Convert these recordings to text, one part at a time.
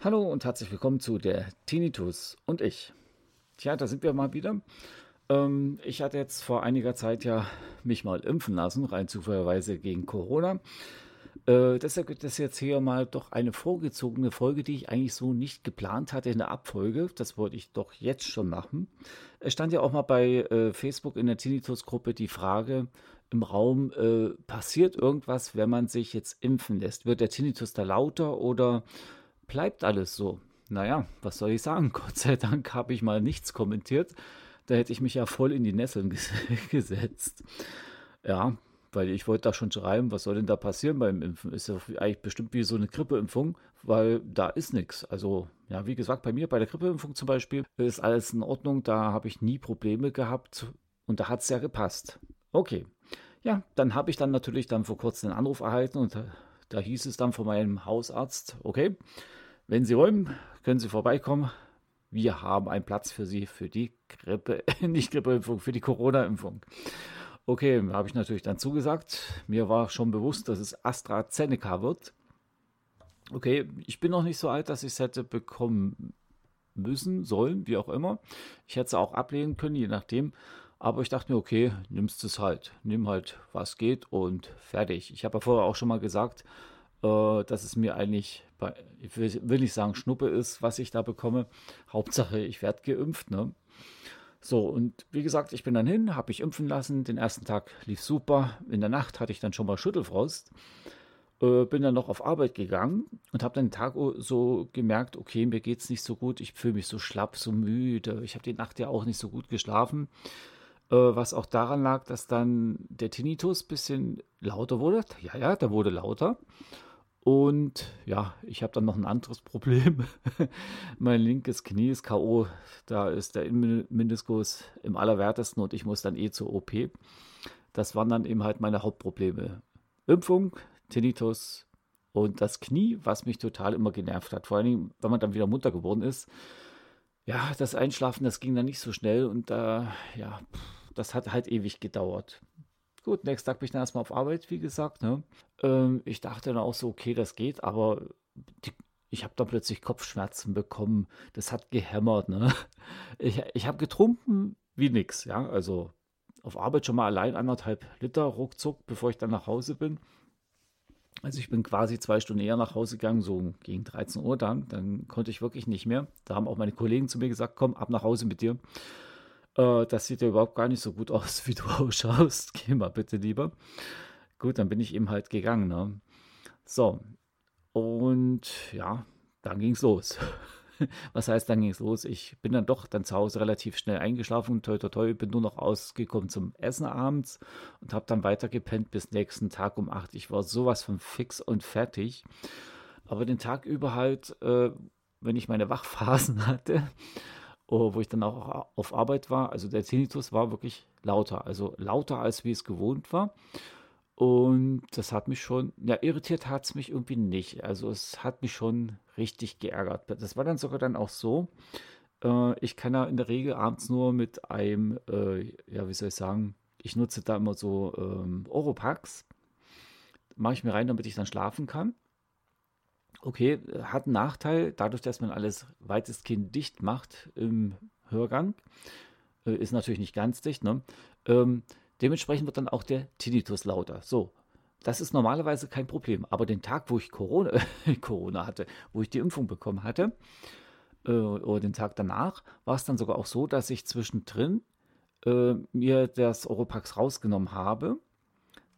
Hallo und herzlich willkommen zu der Tinnitus und ich. Tja, da sind wir mal wieder. Ähm, ich hatte jetzt vor einiger Zeit ja mich mal impfen lassen, rein zufälligerweise gegen Corona. Deshalb gibt es jetzt hier mal doch eine vorgezogene Folge, die ich eigentlich so nicht geplant hatte in der Abfolge. Das wollte ich doch jetzt schon machen. Es stand ja auch mal bei äh, Facebook in der Tinnitus-Gruppe die Frage im Raum, äh, passiert irgendwas, wenn man sich jetzt impfen lässt? Wird der Tinnitus da lauter oder bleibt alles so. Naja, was soll ich sagen? Gott sei Dank habe ich mal nichts kommentiert. Da hätte ich mich ja voll in die Nesseln ges gesetzt. Ja, weil ich wollte da schon schreiben, was soll denn da passieren beim Impfen? Ist ja eigentlich bestimmt wie so eine Grippeimpfung, weil da ist nichts. Also, ja, wie gesagt, bei mir, bei der Grippeimpfung zum Beispiel, ist alles in Ordnung. Da habe ich nie Probleme gehabt und da hat es ja gepasst. Okay. Ja, dann habe ich dann natürlich dann vor kurzem einen Anruf erhalten und da, da hieß es dann von meinem Hausarzt, okay, wenn Sie wollen, können Sie vorbeikommen. Wir haben einen Platz für Sie für die Grippe, nicht Grippeimpfung, für die Corona-Impfung. Okay, habe ich natürlich dann zugesagt. Mir war schon bewusst, dass es AstraZeneca wird. Okay, ich bin noch nicht so alt, dass ich es hätte bekommen müssen, sollen, wie auch immer. Ich hätte es auch ablehnen können, je nachdem. Aber ich dachte mir, okay, nimmst es halt. Nimm halt, was geht und fertig. Ich habe ja vorher auch schon mal gesagt, äh, dass es mir eigentlich, ich will nicht sagen Schnuppe ist, was ich da bekomme. Hauptsache, ich werde geimpft. Ne? So, und wie gesagt, ich bin dann hin, habe mich impfen lassen. Den ersten Tag lief super. In der Nacht hatte ich dann schon mal Schüttelfrost. Äh, bin dann noch auf Arbeit gegangen und habe dann den Tag so gemerkt, okay, mir geht es nicht so gut. Ich fühle mich so schlapp, so müde. Ich habe die Nacht ja auch nicht so gut geschlafen. Äh, was auch daran lag, dass dann der Tinnitus ein bisschen lauter wurde. Ja, ja, der wurde lauter. Und ja, ich habe dann noch ein anderes Problem. mein linkes Knie ist K.O. Da ist der Innenmeniskus im allerwertesten und ich muss dann eh zur OP. Das waren dann eben halt meine Hauptprobleme. Impfung, Tinnitus und das Knie, was mich total immer genervt hat. Vor allem, wenn man dann wieder munter geworden ist. Ja, das Einschlafen, das ging dann nicht so schnell und äh, ja, das hat halt ewig gedauert. Gut, nächsten Tag bin ich dann erstmal auf Arbeit, wie gesagt. Ne? Ähm, ich dachte dann auch so, okay, das geht, aber die, ich habe dann plötzlich Kopfschmerzen bekommen. Das hat gehämmert. Ne? Ich, ich habe getrunken wie nix. Ja? Also auf Arbeit schon mal allein anderthalb Liter ruckzuck, bevor ich dann nach Hause bin. Also ich bin quasi zwei Stunden eher nach Hause gegangen, so gegen 13 Uhr dann. Dann konnte ich wirklich nicht mehr. Da haben auch meine Kollegen zu mir gesagt, komm, ab nach Hause mit dir. Äh, das sieht ja überhaupt gar nicht so gut aus, wie du ausschaust. Geh mal bitte lieber. Gut, dann bin ich eben halt gegangen. Ne? So, und ja, dann ging es los. Was heißt, dann ging es los? Ich bin dann doch dann zu Hause relativ schnell eingeschlafen. Toi, toi, toi, bin nur noch ausgekommen zum Essen abends und habe dann weiter gepennt bis nächsten Tag um 8. Ich war sowas von fix und fertig. Aber den Tag über halt, äh, wenn ich meine Wachphasen hatte, wo ich dann auch auf Arbeit war. Also der Tinnitus war wirklich lauter, also lauter als wie es gewohnt war. Und das hat mich schon, ja, irritiert hat es mich irgendwie nicht. Also es hat mich schon richtig geärgert. Das war dann sogar dann auch so. Äh, ich kann ja in der Regel abends nur mit einem, äh, ja, wie soll ich sagen, ich nutze da immer so ähm, Oropax. Mache ich mir rein, damit ich dann schlafen kann. Okay, hat einen Nachteil, dadurch, dass man alles weitestgehend dicht macht im Hörgang, äh, ist natürlich nicht ganz dicht, ne? Ähm, dementsprechend wird dann auch der Tinnitus lauter. So, das ist normalerweise kein Problem. Aber den Tag, wo ich Corona, Corona hatte, wo ich die Impfung bekommen hatte, äh, oder den Tag danach, war es dann sogar auch so, dass ich zwischendrin äh, mir das Oropax rausgenommen habe,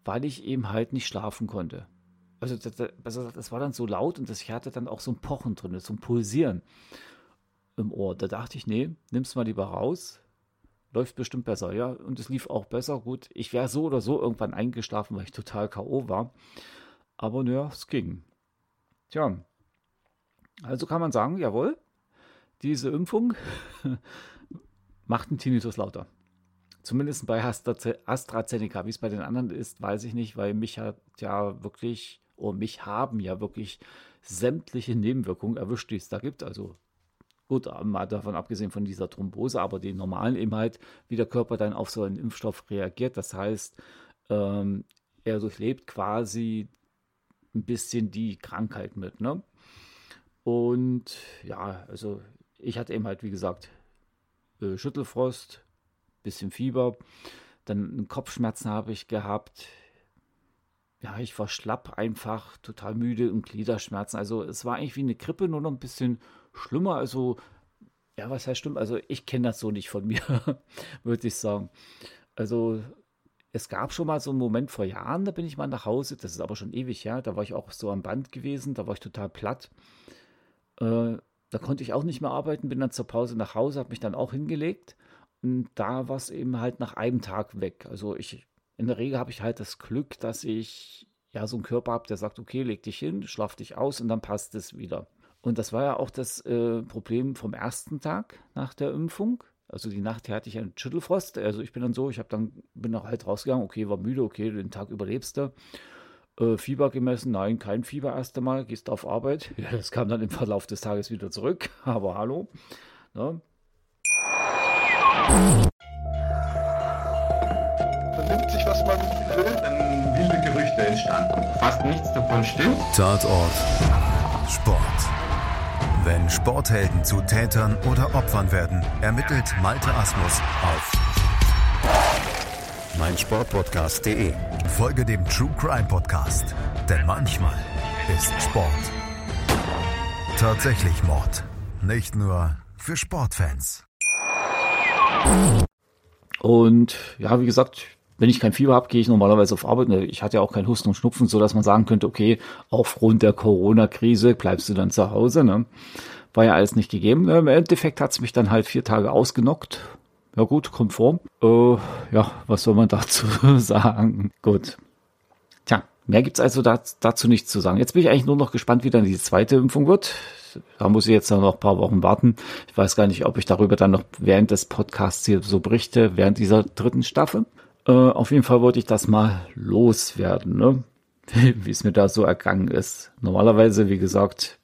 weil ich eben halt nicht schlafen konnte also das, das, war dann so laut und das, ich hatte dann auch so ein Pochen drin, so ein Pulsieren im Ohr. Da dachte ich, nee, nimm's mal lieber raus. Läuft bestimmt besser, ja. Und es lief auch besser. Gut, ich wäre so oder so irgendwann eingeschlafen, weil ich total K.O. war. Aber naja, es ging. Tja. Also kann man sagen, jawohl, diese Impfung macht den Tinnitus lauter. Zumindest bei AstraZeneca. Wie es bei den anderen ist, weiß ich nicht, weil mich hat ja wirklich und mich haben ja wirklich sämtliche Nebenwirkungen erwischt, die es da gibt. Also Gut, mal davon abgesehen von dieser Thrombose, aber die normalen eben halt, wie der Körper dann auf so einen Impfstoff reagiert. Das heißt, ähm, er durchlebt quasi ein bisschen die Krankheit mit. Ne? Und ja, also ich hatte eben halt, wie gesagt, äh, Schüttelfrost, bisschen Fieber, dann Kopfschmerzen habe ich gehabt. Ja, ich war schlapp einfach, total müde und Gliederschmerzen. Also es war eigentlich wie eine Grippe, nur noch ein bisschen schlimmer. Also, ja, was heißt schlimm? Also ich kenne das so nicht von mir, würde ich sagen. Also es gab schon mal so einen Moment vor Jahren, da bin ich mal nach Hause, das ist aber schon ewig her, da war ich auch so am Band gewesen, da war ich total platt. Äh, da konnte ich auch nicht mehr arbeiten, bin dann zur Pause nach Hause, habe mich dann auch hingelegt und da war es eben halt nach einem Tag weg. Also ich, in der Regel habe ich halt das Glück, dass ich ja so einen Körper habe, der sagt, okay, leg dich hin, schlaf dich aus und dann passt es wieder. Und das war ja auch das äh, Problem vom ersten Tag nach der Impfung. Also die Nacht hatte ich einen Schüttelfrost. Also ich bin dann so, ich habe dann bin noch halt rausgegangen, okay, war müde, okay, den Tag überlebst du. Äh, Fieber gemessen, nein, kein Fieber erst einmal, gehst auf Arbeit. Ja, das kam dann im Verlauf des Tages wieder zurück, aber hallo. Ne? Will. Dann wilde Gerüchte entstanden. Fast nichts davon stimmt. Tatort Sport. Wenn Sporthelden zu Tätern oder Opfern werden, ermittelt Malte Asmus auf meinsportpodcast.de. Folge dem True Crime Podcast, denn manchmal ist Sport tatsächlich Mord. Nicht nur für Sportfans. Und ja, wie gesagt, wenn ich kein Fieber habe, gehe ich normalerweise auf Arbeit. Ich hatte ja auch kein Husten und Schnupfen, so dass man sagen könnte, okay, aufgrund der Corona-Krise bleibst du dann zu Hause. Ne? War ja alles nicht gegeben. Im Endeffekt hat es mich dann halt vier Tage ausgenockt. Ja gut, vor. Äh, ja, was soll man dazu sagen? Gut. Tja, mehr gibt's also dazu nichts zu sagen. Jetzt bin ich eigentlich nur noch gespannt, wie dann die zweite Impfung wird. Da muss ich jetzt noch ein paar Wochen warten. Ich weiß gar nicht, ob ich darüber dann noch während des Podcasts hier so berichte, während dieser dritten Staffel. Äh, auf jeden Fall wollte ich das mal loswerden, ne? wie es mir da so ergangen ist. Normalerweise, wie gesagt,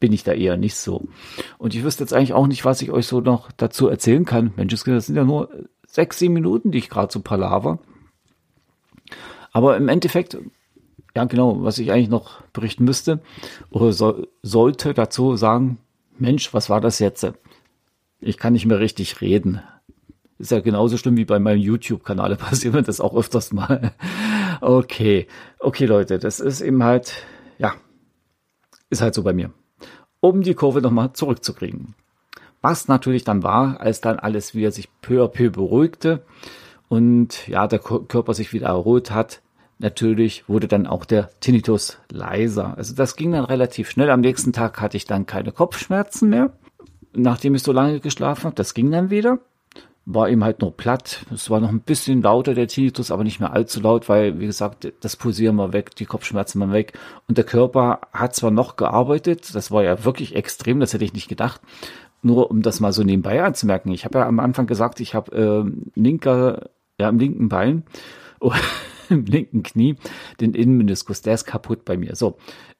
bin ich da eher nicht so. Und ich wüsste jetzt eigentlich auch nicht, was ich euch so noch dazu erzählen kann. Mensch, das sind ja nur sechs, sieben Minuten, die ich gerade so palaver. Aber im Endeffekt, ja genau, was ich eigentlich noch berichten müsste oder so, sollte dazu sagen, Mensch, was war das jetzt? Ich kann nicht mehr richtig reden. Ist ja genauso schlimm wie bei meinem YouTube-Kanal. Passiert mir das auch öfters mal. Okay. Okay, Leute, das ist eben halt, ja, ist halt so bei mir. Um die Kurve nochmal zurückzukriegen. Was natürlich dann war, als dann alles wieder sich peu à peu beruhigte und ja, der Körper sich wieder erholt hat, natürlich wurde dann auch der Tinnitus leiser. Also das ging dann relativ schnell. Am nächsten Tag hatte ich dann keine Kopfschmerzen mehr, nachdem ich so lange geschlafen habe. Das ging dann wieder war eben halt nur platt. Es war noch ein bisschen lauter, der Tinnitus, aber nicht mehr allzu laut, weil, wie gesagt, das Pulsieren war weg, die Kopfschmerzen waren weg. Und der Körper hat zwar noch gearbeitet, das war ja wirklich extrem, das hätte ich nicht gedacht. Nur um das mal so nebenbei anzumerken. Ich habe ja am Anfang gesagt, ich habe äh, linker, ja, im linken Bein, oh, im linken Knie, den Innenmeniskus, der ist kaputt bei mir. So,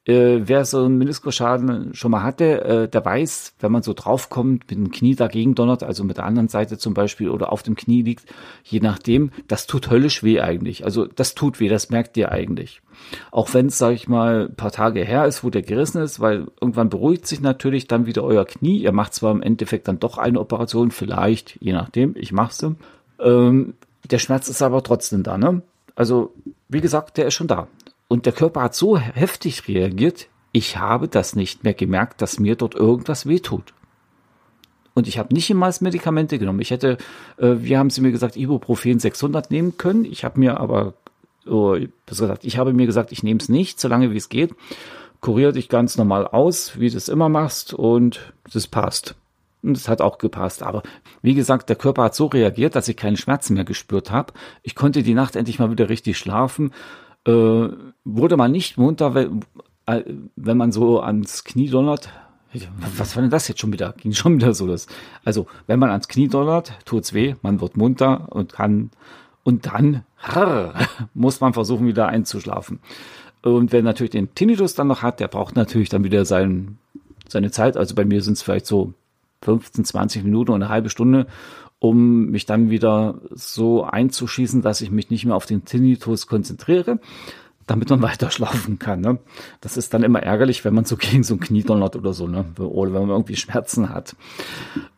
äh, wer so einen Meniskusschaden schon mal hatte, äh, der weiß, wenn man so draufkommt, mit dem Knie dagegen donnert, also mit der anderen Seite zum Beispiel oder auf dem Knie liegt, je nachdem, das tut höllisch weh eigentlich. Also das tut weh, das merkt ihr eigentlich. Auch wenn es, sag ich mal, ein paar Tage her ist, wo der gerissen ist, weil irgendwann beruhigt sich natürlich dann wieder euer Knie. Ihr macht zwar im Endeffekt dann doch eine Operation, vielleicht, je nachdem, ich mache sie. Ähm, der Schmerz ist aber trotzdem da, ne? Also, wie gesagt, der ist schon da. Und der Körper hat so heftig reagiert, ich habe das nicht mehr gemerkt, dass mir dort irgendwas wehtut. Und ich habe nicht immer als Medikamente genommen. Ich hätte, äh, wie haben sie mir gesagt, Ibuprofen 600 nehmen können. Ich habe mir aber, oh, gesagt, ich habe mir gesagt, ich nehme es nicht, solange wie es geht. Kurier dich ganz normal aus, wie du es immer machst und das passt. Und es hat auch gepasst. Aber wie gesagt, der Körper hat so reagiert, dass ich keine Schmerzen mehr gespürt habe. Ich konnte die Nacht endlich mal wieder richtig schlafen äh, wurde man nicht munter, wenn, äh, wenn man so ans Knie donnert. Was war denn das jetzt schon wieder? Ging schon wieder so das. Also, wenn man ans Knie donnert, tut's weh, man wird munter und kann, und dann harr, muss man versuchen, wieder einzuschlafen. Und wer natürlich den Tinnitus dann noch hat, der braucht natürlich dann wieder sein, seine Zeit. Also bei mir sind es vielleicht so 15, 20 Minuten oder eine halbe Stunde, um mich dann wieder so einzuschießen, dass ich mich nicht mehr auf den Tinnitus konzentriere, damit man weiter schlafen kann. Ne? Das ist dann immer ärgerlich, wenn man so gegen so ein Knie donnert oder so, ne? oder wenn man irgendwie Schmerzen hat.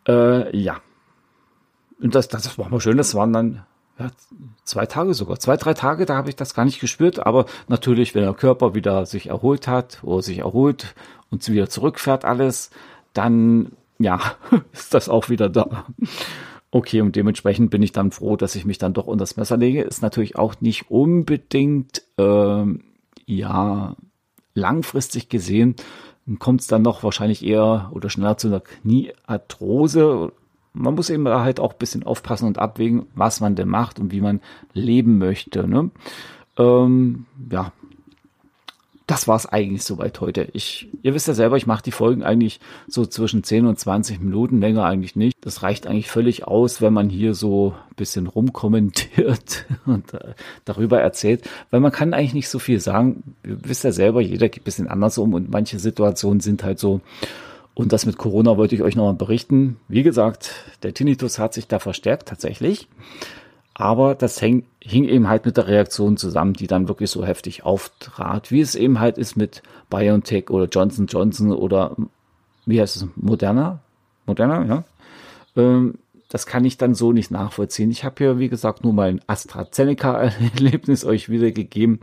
Äh, ja. Und das, das war mal schön, das waren dann ja, zwei Tage sogar, zwei, drei Tage, da habe ich das gar nicht gespürt, aber natürlich, wenn der Körper wieder sich erholt hat oder sich erholt und wieder zurückfährt alles, dann ja, ist das auch wieder da. Okay, und dementsprechend bin ich dann froh, dass ich mich dann doch unter das Messer lege. Ist natürlich auch nicht unbedingt, ähm, ja, langfristig gesehen, kommt es dann noch wahrscheinlich eher oder schneller zu einer Kniearthrose. Man muss eben halt auch ein bisschen aufpassen und abwägen, was man denn macht und wie man leben möchte. Ne? Ähm, ja, das war es eigentlich soweit heute. Ich, ihr wisst ja selber, ich mache die Folgen eigentlich so zwischen 10 und 20 Minuten, länger eigentlich nicht. Das reicht eigentlich völlig aus, wenn man hier so ein bisschen rumkommentiert und äh, darüber erzählt, weil man kann eigentlich nicht so viel sagen. Ihr wisst ja selber, jeder geht ein bisschen anders um und manche Situationen sind halt so. Und das mit Corona wollte ich euch nochmal berichten. Wie gesagt, der Tinnitus hat sich da verstärkt tatsächlich. Aber das häng, hing eben halt mit der Reaktion zusammen, die dann wirklich so heftig auftrat, wie es eben halt ist mit BioNTech oder Johnson Johnson oder wie heißt es, Moderna? Moderna, ja. Ähm, das kann ich dann so nicht nachvollziehen. Ich habe hier, wie gesagt, nur mein AstraZeneca-Erlebnis euch wiedergegeben.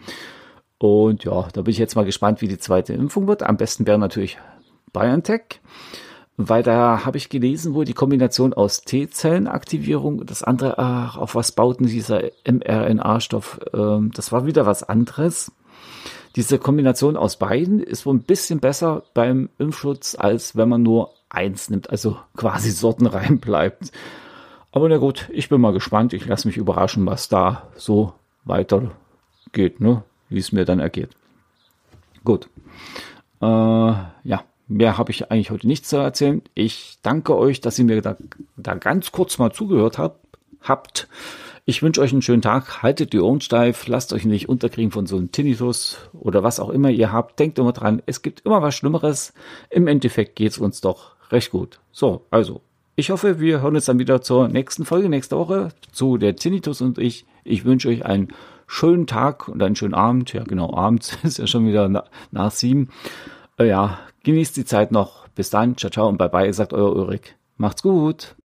Und ja, da bin ich jetzt mal gespannt, wie die zweite Impfung wird. Am besten wäre natürlich BioNTech weil da habe ich gelesen, wo die Kombination aus T-Zellenaktivierung, das andere, ach, auf was bauten dieser mRNA-Stoff, ähm, das war wieder was anderes. Diese Kombination aus beiden ist wohl ein bisschen besser beim Impfschutz, als wenn man nur eins nimmt, also quasi sortenrein bleibt. Aber na gut, ich bin mal gespannt. Ich lasse mich überraschen, was da so weitergeht, ne? wie es mir dann ergeht. Gut. Äh, ja. Mehr habe ich eigentlich heute nicht zu erzählen. Ich danke euch, dass ihr mir da, da ganz kurz mal zugehört habt. habt. Ich wünsche euch einen schönen Tag. Haltet die Ohren steif. Lasst euch nicht unterkriegen von so einem Tinnitus oder was auch immer ihr habt. Denkt immer dran, es gibt immer was Schlimmeres. Im Endeffekt geht es uns doch recht gut. So, also, ich hoffe, wir hören uns dann wieder zur nächsten Folge nächste Woche zu der Tinnitus und ich. Ich wünsche euch einen schönen Tag und einen schönen Abend. Ja, genau, abends ist ja schon wieder nach, nach sieben. Äh, ja, Genießt die Zeit noch. Bis dann. Ciao, ciao und bye bye, sagt euer Ulrich. Macht's gut.